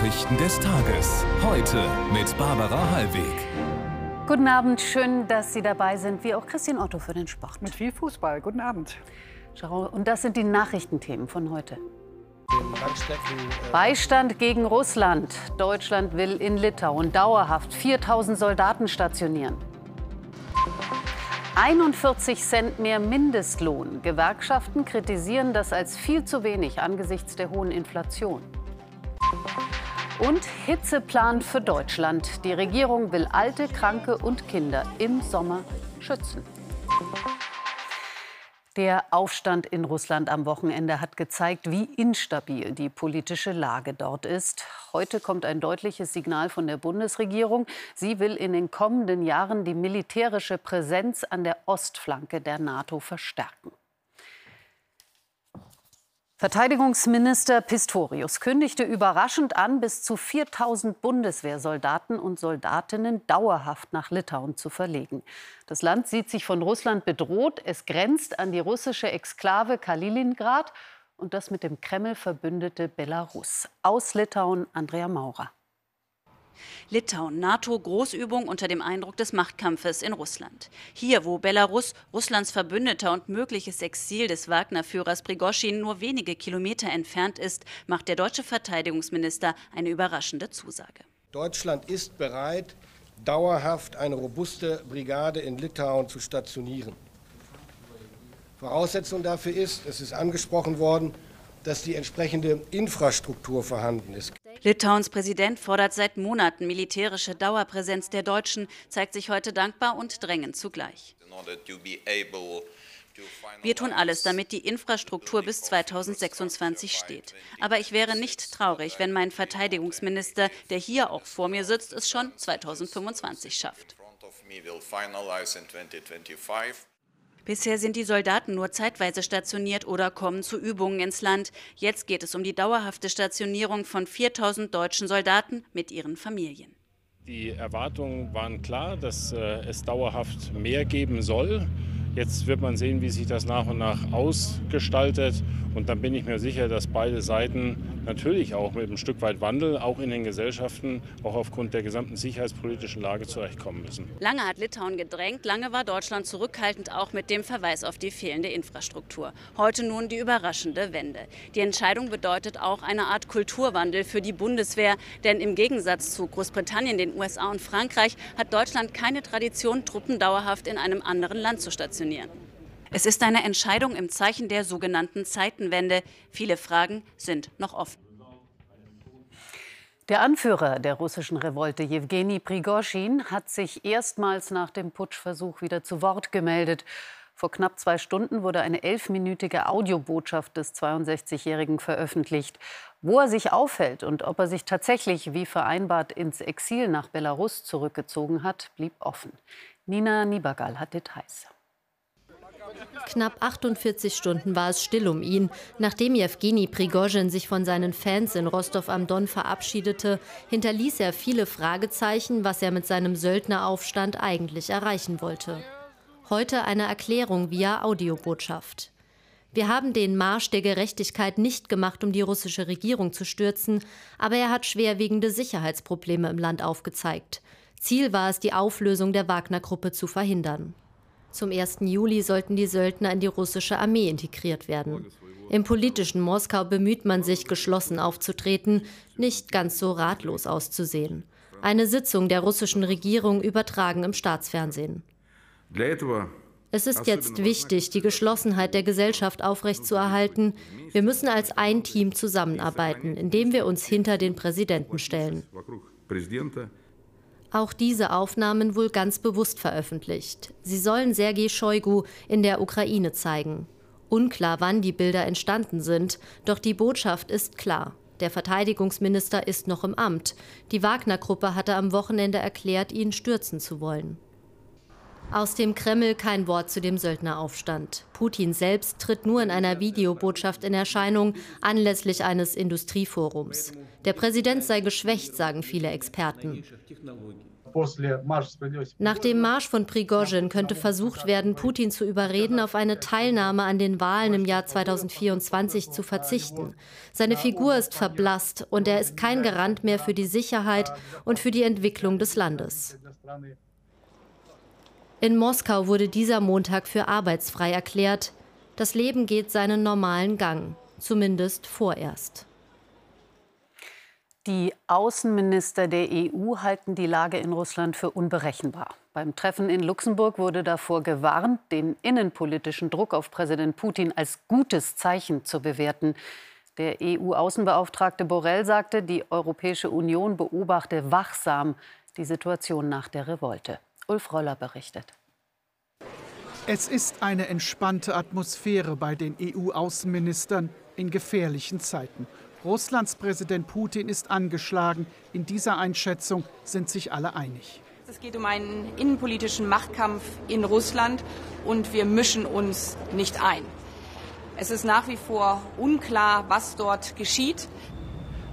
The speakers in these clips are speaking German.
Nachrichten des Tages. Heute mit Barbara Hallweg. Guten Abend, schön, dass Sie dabei sind, wie auch Christian Otto für den Sport. Mit viel Fußball. Guten Abend. Und das sind die Nachrichtenthemen von heute. Beistand gegen Russland. Deutschland will in Litauen dauerhaft 4000 Soldaten stationieren. 41 Cent mehr Mindestlohn. Gewerkschaften kritisieren das als viel zu wenig angesichts der hohen Inflation. Und Hitzeplan für Deutschland. Die Regierung will alte, Kranke und Kinder im Sommer schützen. Der Aufstand in Russland am Wochenende hat gezeigt, wie instabil die politische Lage dort ist. Heute kommt ein deutliches Signal von der Bundesregierung. Sie will in den kommenden Jahren die militärische Präsenz an der Ostflanke der NATO verstärken. Verteidigungsminister Pistorius kündigte überraschend an, bis zu 4000 Bundeswehrsoldaten und Soldatinnen dauerhaft nach Litauen zu verlegen. Das Land sieht sich von Russland bedroht. Es grenzt an die russische Exklave Kaliningrad und das mit dem Kreml verbündete Belarus. Aus Litauen Andrea Maurer. Litauen, NATO-Großübung unter dem Eindruck des Machtkampfes in Russland. Hier, wo Belarus, Russlands Verbündeter und mögliches Exil des Wagner-Führers Prigoschin nur wenige Kilometer entfernt ist, macht der deutsche Verteidigungsminister eine überraschende Zusage. Deutschland ist bereit, dauerhaft eine robuste Brigade in Litauen zu stationieren. Voraussetzung dafür ist, es ist angesprochen worden, dass die entsprechende Infrastruktur vorhanden ist. Litauens Präsident fordert seit Monaten militärische Dauerpräsenz der Deutschen, zeigt sich heute dankbar und drängend zugleich. Wir tun alles, damit die Infrastruktur bis 2026 steht. Aber ich wäre nicht traurig, wenn mein Verteidigungsminister, der hier auch vor mir sitzt, es schon 2025 schafft. Bisher sind die Soldaten nur zeitweise stationiert oder kommen zu Übungen ins Land. Jetzt geht es um die dauerhafte Stationierung von 4000 deutschen Soldaten mit ihren Familien. Die Erwartungen waren klar, dass äh, es dauerhaft mehr geben soll. Jetzt wird man sehen, wie sich das nach und nach ausgestaltet. Und dann bin ich mir sicher, dass beide Seiten natürlich auch mit einem Stück weit Wandel, auch in den Gesellschaften, auch aufgrund der gesamten sicherheitspolitischen Lage zurechtkommen müssen. Lange hat Litauen gedrängt, lange war Deutschland zurückhaltend, auch mit dem Verweis auf die fehlende Infrastruktur. Heute nun die überraschende Wende. Die Entscheidung bedeutet auch eine Art Kulturwandel für die Bundeswehr, denn im Gegensatz zu Großbritannien, den USA und Frankreich hat Deutschland keine Tradition, Truppen dauerhaft in einem anderen Land zu stationieren. Es ist eine Entscheidung im Zeichen der sogenannten Zeitenwende. Viele Fragen sind noch offen. Der Anführer der russischen Revolte, Jewgeni Prigoschin, hat sich erstmals nach dem Putschversuch wieder zu Wort gemeldet. Vor knapp zwei Stunden wurde eine elfminütige Audiobotschaft des 62-Jährigen veröffentlicht. Wo er sich aufhält und ob er sich tatsächlich wie vereinbart ins Exil nach Belarus zurückgezogen hat, blieb offen. Nina Niebergall hat Details. Knapp 48 Stunden war es still um ihn. Nachdem Jewgeni Prigozhin sich von seinen Fans in Rostov am Don verabschiedete, hinterließ er viele Fragezeichen, was er mit seinem Söldneraufstand eigentlich erreichen wollte. Heute eine Erklärung via Audiobotschaft. Wir haben den Marsch der Gerechtigkeit nicht gemacht, um die russische Regierung zu stürzen, aber er hat schwerwiegende Sicherheitsprobleme im Land aufgezeigt. Ziel war es, die Auflösung der Wagner-Gruppe zu verhindern. Zum 1. Juli sollten die Söldner in die russische Armee integriert werden. Im politischen Moskau bemüht man sich, geschlossen aufzutreten, nicht ganz so ratlos auszusehen. Eine Sitzung der russischen Regierung übertragen im Staatsfernsehen. Es ist jetzt wichtig, die Geschlossenheit der Gesellschaft aufrechtzuerhalten. Wir müssen als ein Team zusammenarbeiten, indem wir uns hinter den Präsidenten stellen auch diese Aufnahmen wohl ganz bewusst veröffentlicht. Sie sollen Sergei Shoigu in der Ukraine zeigen. Unklar, wann die Bilder entstanden sind, doch die Botschaft ist klar. Der Verteidigungsminister ist noch im Amt. Die Wagner-Gruppe hatte am Wochenende erklärt, ihn stürzen zu wollen. Aus dem Kreml kein Wort zu dem Söldneraufstand. Putin selbst tritt nur in einer Videobotschaft in Erscheinung anlässlich eines Industrieforums. Der Präsident sei geschwächt, sagen viele Experten. Nach dem Marsch von Prigozhin könnte versucht werden, Putin zu überreden, auf eine Teilnahme an den Wahlen im Jahr 2024 zu verzichten. Seine Figur ist verblasst und er ist kein Garant mehr für die Sicherheit und für die Entwicklung des Landes. In Moskau wurde dieser Montag für arbeitsfrei erklärt. Das Leben geht seinen normalen Gang, zumindest vorerst. Die Außenminister der EU halten die Lage in Russland für unberechenbar. Beim Treffen in Luxemburg wurde davor gewarnt, den innenpolitischen Druck auf Präsident Putin als gutes Zeichen zu bewerten. Der EU-Außenbeauftragte Borrell sagte, die Europäische Union beobachte wachsam die Situation nach der Revolte. Ulf Roller berichtet. Es ist eine entspannte Atmosphäre bei den EU-Außenministern in gefährlichen Zeiten. Russlands Präsident Putin ist angeschlagen. In dieser Einschätzung sind sich alle einig. Es geht um einen innenpolitischen Machtkampf in Russland und wir mischen uns nicht ein. Es ist nach wie vor unklar, was dort geschieht.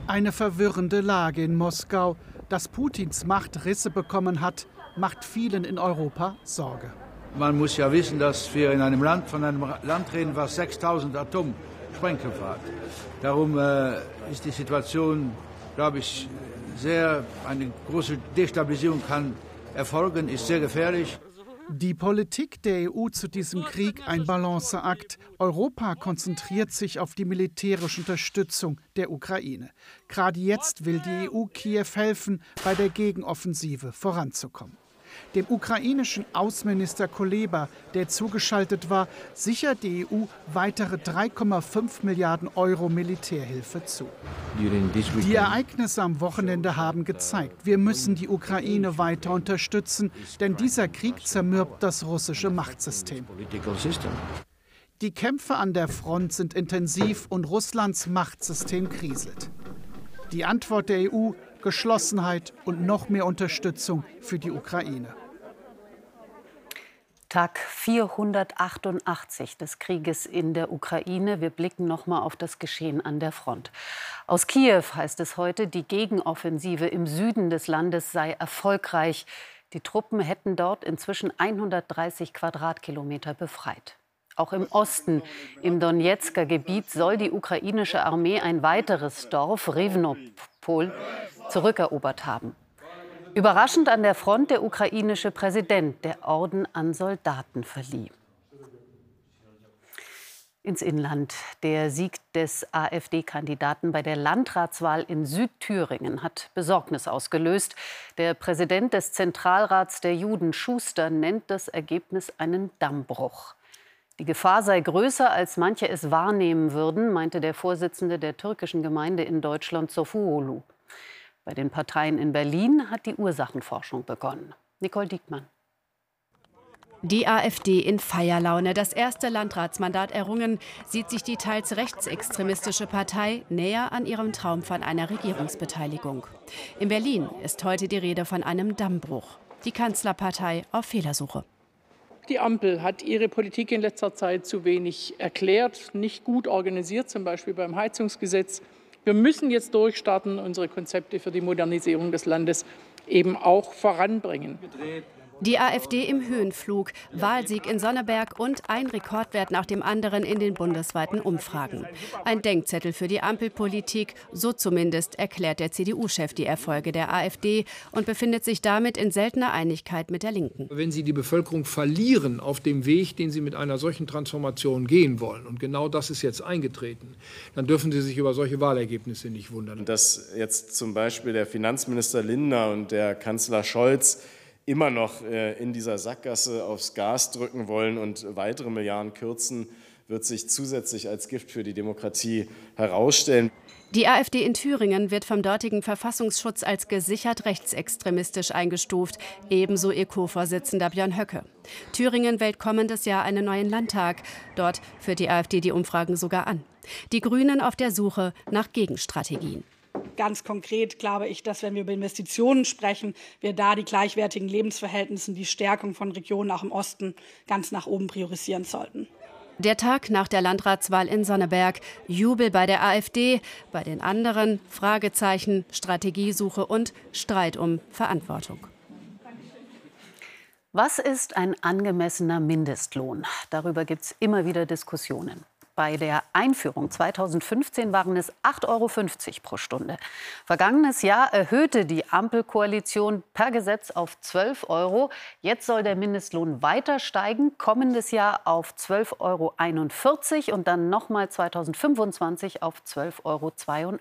Eine verwirrende Lage in Moskau. Dass Putins Macht Risse bekommen hat, macht vielen in Europa Sorge. Man muss ja wissen, dass wir in einem Land von einem Land reden, was 6000 Atom Sprengköpfe hat. Darum äh, ist die Situation, glaube ich, sehr, eine große Destabilisierung kann erfolgen, ist sehr gefährlich. Die Politik der EU zu diesem Krieg ein Balanceakt. Europa konzentriert sich auf die militärische Unterstützung der Ukraine. Gerade jetzt will die EU Kiew helfen, bei der Gegenoffensive voranzukommen. Dem ukrainischen Außenminister Kuleba, der zugeschaltet war, sichert die EU weitere 3,5 Milliarden Euro Militärhilfe zu. Die Ereignisse am Wochenende haben gezeigt, wir müssen die Ukraine weiter unterstützen, denn dieser Krieg zermürbt das russische Machtsystem. Die Kämpfe an der Front sind intensiv und Russlands Machtsystem kriselt. Die Antwort der EU Geschlossenheit und noch mehr Unterstützung für die Ukraine. Tag 488 des Krieges in der Ukraine. Wir blicken noch mal auf das Geschehen an der Front. Aus Kiew heißt es heute, die Gegenoffensive im Süden des Landes sei erfolgreich. Die Truppen hätten dort inzwischen 130 Quadratkilometer befreit. Auch im Osten, im Donetsker Gebiet, soll die ukrainische Armee ein weiteres Dorf, Rivnopol, zurückerobert haben. Überraschend an der Front der ukrainische Präsident, der Orden an Soldaten verlieh. Ins Inland. Der Sieg des AfD-Kandidaten bei der Landratswahl in Südthüringen hat Besorgnis ausgelöst. Der Präsident des Zentralrats der Juden, Schuster, nennt das Ergebnis einen Dammbruch. Die Gefahr sei größer, als manche es wahrnehmen würden, meinte der Vorsitzende der türkischen Gemeinde in Deutschland, Sofuolu. Bei den Parteien in Berlin hat die Ursachenforschung begonnen. Nicole Diekmann. Die AfD in Feierlaune. Das erste Landratsmandat errungen, sieht sich die teils rechtsextremistische Partei näher an ihrem Traum von einer Regierungsbeteiligung. In Berlin ist heute die Rede von einem Dammbruch. Die Kanzlerpartei auf Fehlersuche. Die Ampel hat ihre Politik in letzter Zeit zu wenig erklärt, nicht gut organisiert, zum Beispiel beim Heizungsgesetz. Wir müssen jetzt durchstarten, unsere Konzepte für die Modernisierung des Landes eben auch voranbringen. Die AfD im Höhenflug, Wahlsieg in Sonneberg und ein Rekordwert nach dem anderen in den bundesweiten Umfragen. Ein Denkzettel für die Ampelpolitik, so zumindest erklärt der CDU-Chef die Erfolge der AfD und befindet sich damit in seltener Einigkeit mit der Linken. Wenn Sie die Bevölkerung verlieren auf dem Weg, den Sie mit einer solchen Transformation gehen wollen, und genau das ist jetzt eingetreten, dann dürfen Sie sich über solche Wahlergebnisse nicht wundern. Dass jetzt zum Beispiel der Finanzminister Lindner und der Kanzler Scholz immer noch äh, in dieser Sackgasse aufs Gas drücken wollen und weitere Milliarden kürzen, wird sich zusätzlich als Gift für die Demokratie herausstellen. Die AfD in Thüringen wird vom dortigen Verfassungsschutz als gesichert rechtsextremistisch eingestuft, ebenso ihr Co-Vorsitzender Björn Höcke. Thüringen wählt kommendes Jahr einen neuen Landtag. Dort führt die AfD die Umfragen sogar an. Die Grünen auf der Suche nach Gegenstrategien. Ganz konkret glaube ich, dass wenn wir über Investitionen sprechen, wir da die gleichwertigen Lebensverhältnisse, die Stärkung von Regionen auch im Osten ganz nach oben priorisieren sollten. Der Tag nach der Landratswahl in Sonneberg. Jubel bei der AfD, bei den anderen Fragezeichen, Strategiesuche und Streit um Verantwortung. Was ist ein angemessener Mindestlohn? Darüber gibt es immer wieder Diskussionen. Bei der Einführung 2015 waren es 8,50 Euro pro Stunde. Vergangenes Jahr erhöhte die Ampelkoalition per Gesetz auf 12 Euro. Jetzt soll der Mindestlohn weiter steigen, kommendes Jahr auf 12,41 Euro und dann nochmal 2025 auf 12,82 Euro.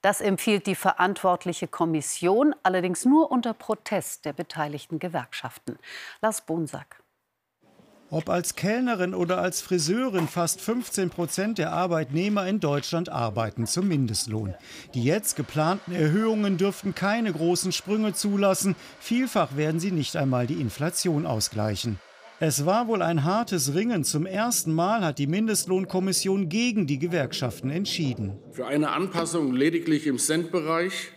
Das empfiehlt die verantwortliche Kommission, allerdings nur unter Protest der beteiligten Gewerkschaften. Lars Bonsack. Ob als Kellnerin oder als Friseurin, fast 15 Prozent der Arbeitnehmer in Deutschland arbeiten zum Mindestlohn. Die jetzt geplanten Erhöhungen dürften keine großen Sprünge zulassen. Vielfach werden sie nicht einmal die Inflation ausgleichen. Es war wohl ein hartes Ringen. Zum ersten Mal hat die Mindestlohnkommission gegen die Gewerkschaften entschieden. Für eine Anpassung lediglich im Centbereich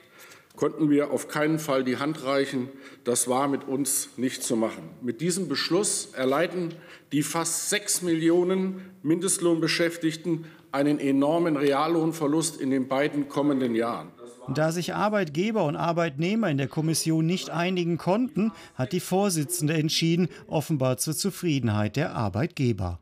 konnten wir auf keinen Fall die Hand reichen. Das war mit uns nicht zu machen. Mit diesem Beschluss erleiden die fast sechs Millionen Mindestlohnbeschäftigten einen enormen Reallohnverlust in den beiden kommenden Jahren. Da sich Arbeitgeber und Arbeitnehmer in der Kommission nicht einigen konnten, hat die Vorsitzende entschieden, offenbar zur Zufriedenheit der Arbeitgeber.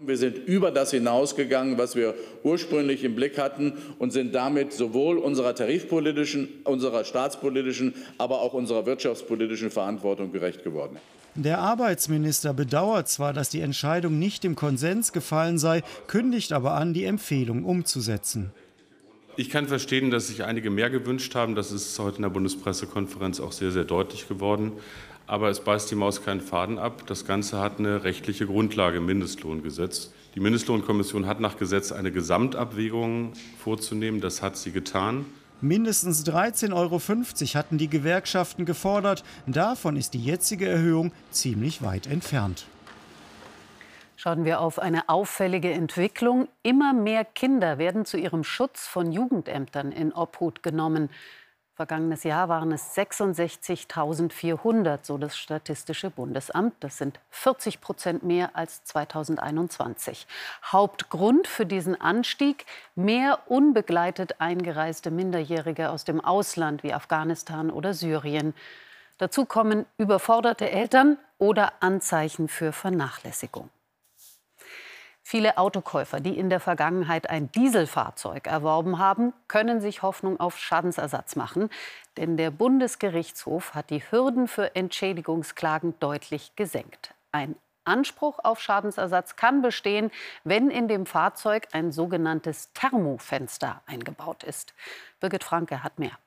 Wir sind über das hinausgegangen, was wir ursprünglich im Blick hatten und sind damit sowohl unserer tarifpolitischen, unserer staatspolitischen, aber auch unserer wirtschaftspolitischen Verantwortung gerecht geworden. Der Arbeitsminister bedauert zwar, dass die Entscheidung nicht im Konsens gefallen sei, kündigt aber an, die Empfehlung umzusetzen. Ich kann verstehen, dass sich einige mehr gewünscht haben. Das ist heute in der Bundespressekonferenz auch sehr, sehr deutlich geworden. Aber es beißt die Maus keinen Faden ab. Das Ganze hat eine rechtliche Grundlage im Mindestlohngesetz. Die Mindestlohnkommission hat nach Gesetz eine Gesamtabwägung vorzunehmen. Das hat sie getan. Mindestens 13,50 Euro hatten die Gewerkschaften gefordert. Davon ist die jetzige Erhöhung ziemlich weit entfernt. Schauen wir auf eine auffällige Entwicklung. Immer mehr Kinder werden zu ihrem Schutz von Jugendämtern in Obhut genommen. Vergangenes Jahr waren es 66.400, so das Statistische Bundesamt. Das sind 40 Prozent mehr als 2021. Hauptgrund für diesen Anstieg mehr unbegleitet eingereiste Minderjährige aus dem Ausland wie Afghanistan oder Syrien. Dazu kommen überforderte Eltern oder Anzeichen für Vernachlässigung. Viele Autokäufer, die in der Vergangenheit ein Dieselfahrzeug erworben haben, können sich Hoffnung auf Schadensersatz machen. Denn der Bundesgerichtshof hat die Hürden für Entschädigungsklagen deutlich gesenkt. Ein Anspruch auf Schadensersatz kann bestehen, wenn in dem Fahrzeug ein sogenanntes Thermofenster eingebaut ist. Birgit Franke hat mehr.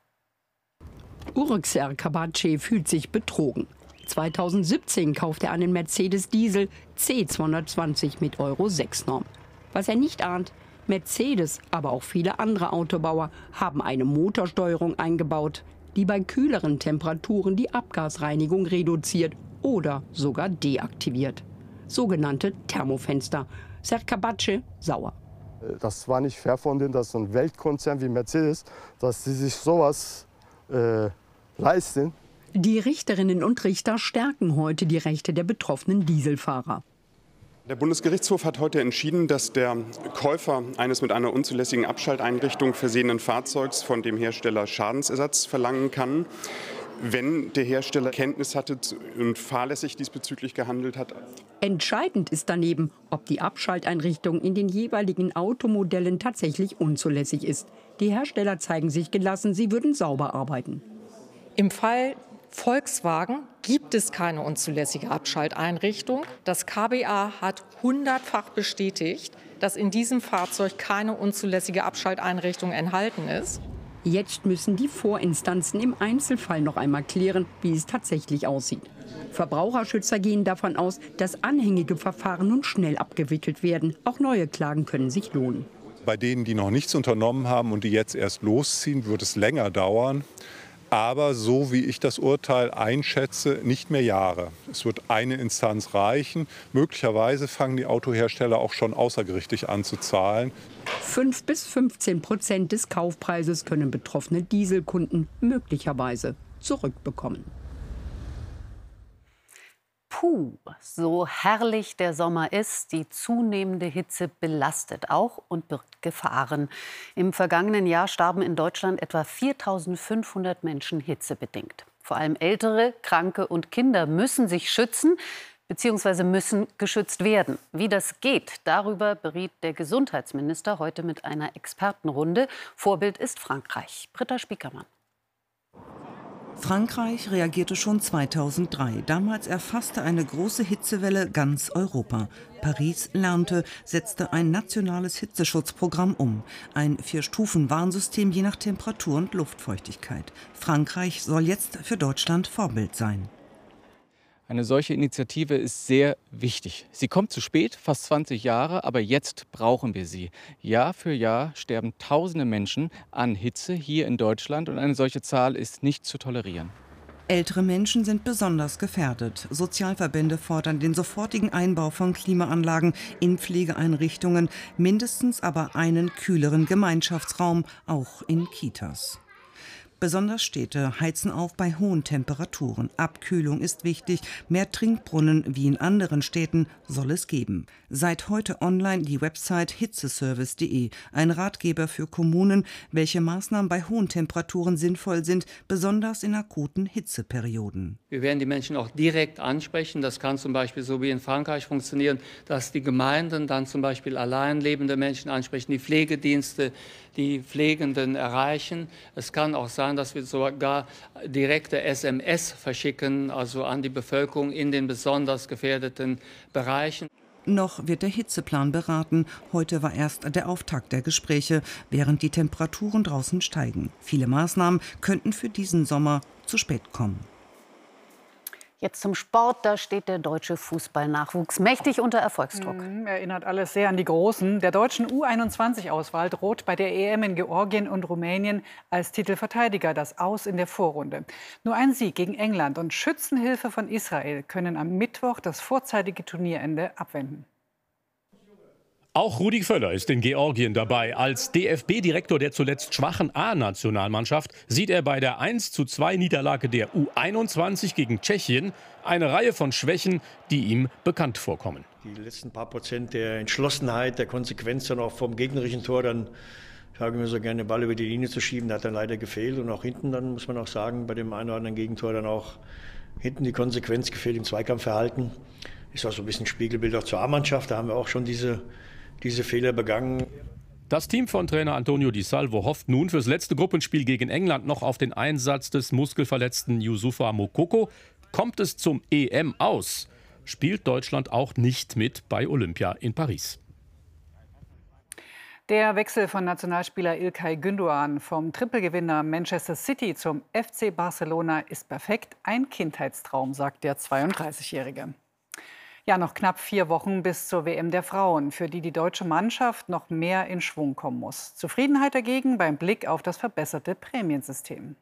Urxer Kabace fühlt sich betrogen. 2017 kaufte er einen Mercedes Diesel C220 mit Euro 6 Norm. Was er nicht ahnt, Mercedes, aber auch viele andere Autobauer haben eine Motorsteuerung eingebaut, die bei kühleren Temperaturen die Abgasreinigung reduziert oder sogar deaktiviert. Sogenannte Thermofenster. Serkabace sauer. Das war nicht fair von denen, dass so ein Weltkonzern wie Mercedes, dass sie sich sowas äh, leisten. Die Richterinnen und Richter stärken heute die Rechte der betroffenen Dieselfahrer. Der Bundesgerichtshof hat heute entschieden, dass der Käufer eines mit einer unzulässigen Abschalteinrichtung versehenen Fahrzeugs von dem Hersteller Schadensersatz verlangen kann, wenn der Hersteller Kenntnis hatte und fahrlässig diesbezüglich gehandelt hat. Entscheidend ist daneben, ob die Abschalteinrichtung in den jeweiligen Automodellen tatsächlich unzulässig ist. Die Hersteller zeigen sich gelassen, sie würden sauber arbeiten. Im Fall Volkswagen gibt es keine unzulässige Abschalteinrichtung. Das KBA hat hundertfach bestätigt, dass in diesem Fahrzeug keine unzulässige Abschalteinrichtung enthalten ist. Jetzt müssen die Vorinstanzen im Einzelfall noch einmal klären, wie es tatsächlich aussieht. Verbraucherschützer gehen davon aus, dass anhängige Verfahren nun schnell abgewickelt werden. Auch neue Klagen können sich lohnen. Bei denen, die noch nichts unternommen haben und die jetzt erst losziehen, wird es länger dauern aber so wie ich das Urteil einschätze, nicht mehr Jahre. Es wird eine Instanz reichen. Möglicherweise fangen die Autohersteller auch schon außergerichtlich an zu zahlen. 5 bis 15 Prozent des Kaufpreises können betroffene Dieselkunden möglicherweise zurückbekommen. Puh, so herrlich der Sommer ist, die zunehmende Hitze belastet auch und birgt Gefahren. Im vergangenen Jahr starben in Deutschland etwa 4500 Menschen hitzebedingt. Vor allem Ältere, Kranke und Kinder müssen sich schützen bzw. müssen geschützt werden. Wie das geht, darüber beriet der Gesundheitsminister heute mit einer Expertenrunde. Vorbild ist Frankreich. Britta Spiekermann. Frankreich reagierte schon 2003. Damals erfasste eine große Hitzewelle ganz Europa. Paris lernte, setzte ein nationales Hitzeschutzprogramm um. Ein Vier-Stufen-Warnsystem je nach Temperatur und Luftfeuchtigkeit. Frankreich soll jetzt für Deutschland Vorbild sein. Eine solche Initiative ist sehr wichtig. Sie kommt zu spät, fast 20 Jahre, aber jetzt brauchen wir sie. Jahr für Jahr sterben tausende Menschen an Hitze hier in Deutschland und eine solche Zahl ist nicht zu tolerieren. Ältere Menschen sind besonders gefährdet. Sozialverbände fordern den sofortigen Einbau von Klimaanlagen in Pflegeeinrichtungen, mindestens aber einen kühleren Gemeinschaftsraum, auch in Kitas. Besonders Städte heizen auf bei hohen Temperaturen. Abkühlung ist wichtig. Mehr Trinkbrunnen wie in anderen Städten soll es geben. Seit heute online die Website hitzeservice.de, ein Ratgeber für Kommunen, welche Maßnahmen bei hohen Temperaturen sinnvoll sind, besonders in akuten Hitzeperioden. Wir werden die Menschen auch direkt ansprechen. Das kann zum Beispiel so wie in Frankreich funktionieren, dass die Gemeinden dann zum Beispiel allein lebende Menschen ansprechen, die Pflegedienste, die Pflegenden erreichen. Es kann auch sein, dass wir sogar direkte SMS verschicken, also an die Bevölkerung in den besonders gefährdeten Bereichen. Noch wird der Hitzeplan beraten. Heute war erst der Auftakt der Gespräche, während die Temperaturen draußen steigen. Viele Maßnahmen könnten für diesen Sommer zu spät kommen. Jetzt zum Sport. Da steht der deutsche Fußballnachwuchs mächtig unter Erfolgsdruck. Mhm, erinnert alles sehr an die Großen. Der deutschen U21-Auswahl droht bei der EM in Georgien und Rumänien als Titelverteidiger das Aus in der Vorrunde. Nur ein Sieg gegen England und Schützenhilfe von Israel können am Mittwoch das vorzeitige Turnierende abwenden. Auch Rudi Völler ist in Georgien dabei. Als DFB-Direktor der zuletzt schwachen A-Nationalmannschaft sieht er bei der 1:2 Niederlage der U21 gegen Tschechien eine Reihe von Schwächen, die ihm bekannt vorkommen. Die letzten paar Prozent der Entschlossenheit, der Konsequenz dann auch vom gegnerischen Tor, dann sagen wir so gerne, den Ball über die Linie zu schieben, hat dann leider gefehlt. Und auch hinten dann, muss man auch sagen, bei dem einen oder anderen Gegentor dann auch hinten die Konsequenz gefehlt im Zweikampfverhalten. Ist auch so ein bisschen Spiegelbild auch zur A-Mannschaft. Da haben wir auch schon diese diese Fehler begangen. Das Team von Trainer Antonio Di Salvo hofft nun fürs letzte Gruppenspiel gegen England noch auf den Einsatz des muskelverletzten Yusufa Mokoko. Kommt es zum EM aus, spielt Deutschland auch nicht mit bei Olympia in Paris. Der Wechsel von Nationalspieler Ilkay Gündoğan vom Trippelgewinner Manchester City zum FC Barcelona ist perfekt. Ein Kindheitstraum, sagt der 32-Jährige. Ja, noch knapp vier Wochen bis zur WM der Frauen, für die die deutsche Mannschaft noch mehr in Schwung kommen muss. Zufriedenheit dagegen beim Blick auf das verbesserte Prämiensystem.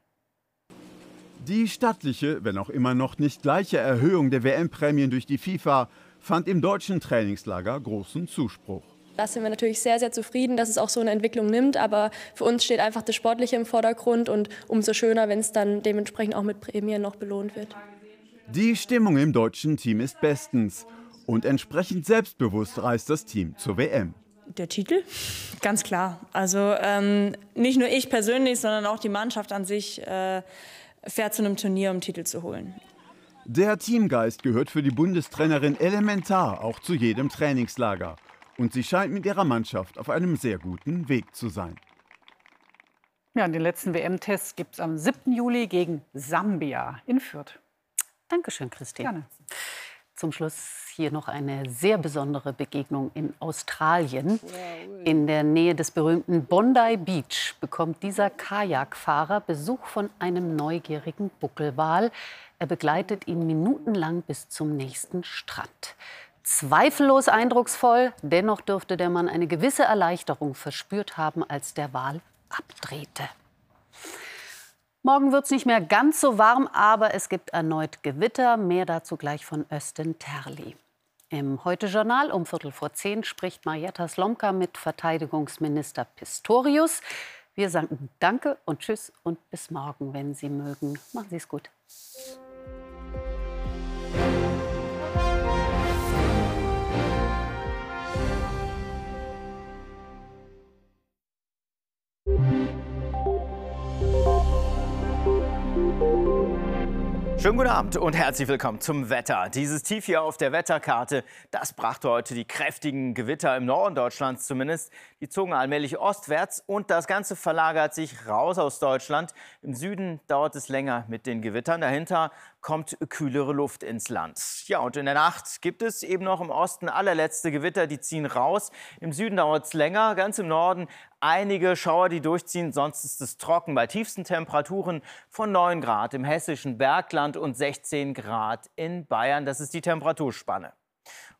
Die stattliche, wenn auch immer noch nicht gleiche Erhöhung der WM-Prämien durch die FIFA fand im deutschen Trainingslager großen Zuspruch. Da sind wir natürlich sehr, sehr zufrieden, dass es auch so eine Entwicklung nimmt. Aber für uns steht einfach das Sportliche im Vordergrund und umso schöner, wenn es dann dementsprechend auch mit Prämien noch belohnt wird. Die Stimmung im deutschen Team ist bestens. Und entsprechend selbstbewusst reist das Team zur WM. Der Titel? Ganz klar. Also ähm, nicht nur ich persönlich, sondern auch die Mannschaft an sich äh, fährt zu einem Turnier, um Titel zu holen. Der Teamgeist gehört für die Bundestrainerin elementar auch zu jedem Trainingslager. Und sie scheint mit ihrer Mannschaft auf einem sehr guten Weg zu sein. Ja, den letzten WM-Test gibt es am 7. Juli gegen Sambia in Fürth. Dankeschön, Christine. Gerne. Zum Schluss hier noch eine sehr besondere Begegnung in Australien. In der Nähe des berühmten Bondi Beach bekommt dieser Kajakfahrer Besuch von einem neugierigen Buckelwal. Er begleitet ihn minutenlang bis zum nächsten Strand. Zweifellos eindrucksvoll, dennoch dürfte der Mann eine gewisse Erleichterung verspürt haben, als der Wal abdrehte. Morgen wird es nicht mehr ganz so warm, aber es gibt erneut Gewitter. Mehr dazu gleich von Östen Terli. Im Heute-Journal um Viertel vor zehn spricht Marietta Slomka mit Verteidigungsminister Pistorius. Wir sagen Danke und Tschüss und bis morgen, wenn Sie mögen. Machen Sie es gut. Schönen guten Abend und herzlich willkommen zum Wetter. Dieses Tief hier auf der Wetterkarte, das brachte heute die kräftigen Gewitter im Norden Deutschlands zumindest. Die zogen allmählich ostwärts und das Ganze verlagert sich raus aus Deutschland. Im Süden dauert es länger mit den Gewittern. Dahinter kommt kühlere Luft ins Land. Ja, und in der Nacht gibt es eben noch im Osten allerletzte Gewitter, die ziehen raus. Im Süden dauert es länger, ganz im Norden einige Schauer, die durchziehen. Sonst ist es trocken bei tiefsten Temperaturen von 9 Grad im hessischen Bergland und 16 Grad in Bayern. Das ist die Temperaturspanne.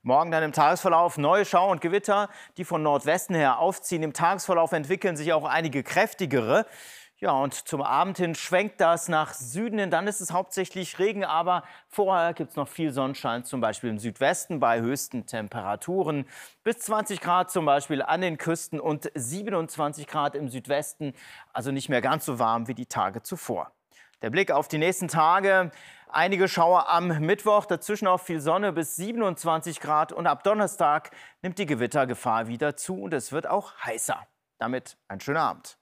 Morgen dann im Tagesverlauf neue Schau- und Gewitter, die von Nordwesten her aufziehen. Im Tagesverlauf entwickeln sich auch einige kräftigere. Ja, und zum Abend hin schwenkt das nach Süden hin. Dann ist es hauptsächlich Regen, aber vorher gibt es noch viel Sonnenschein, zum Beispiel im Südwesten bei höchsten Temperaturen. Bis 20 Grad zum Beispiel an den Küsten und 27 Grad im Südwesten. Also nicht mehr ganz so warm wie die Tage zuvor. Der Blick auf die nächsten Tage. Einige Schauer am Mittwoch, dazwischen auch viel Sonne bis 27 Grad. Und ab Donnerstag nimmt die Gewittergefahr wieder zu und es wird auch heißer. Damit ein schöner Abend.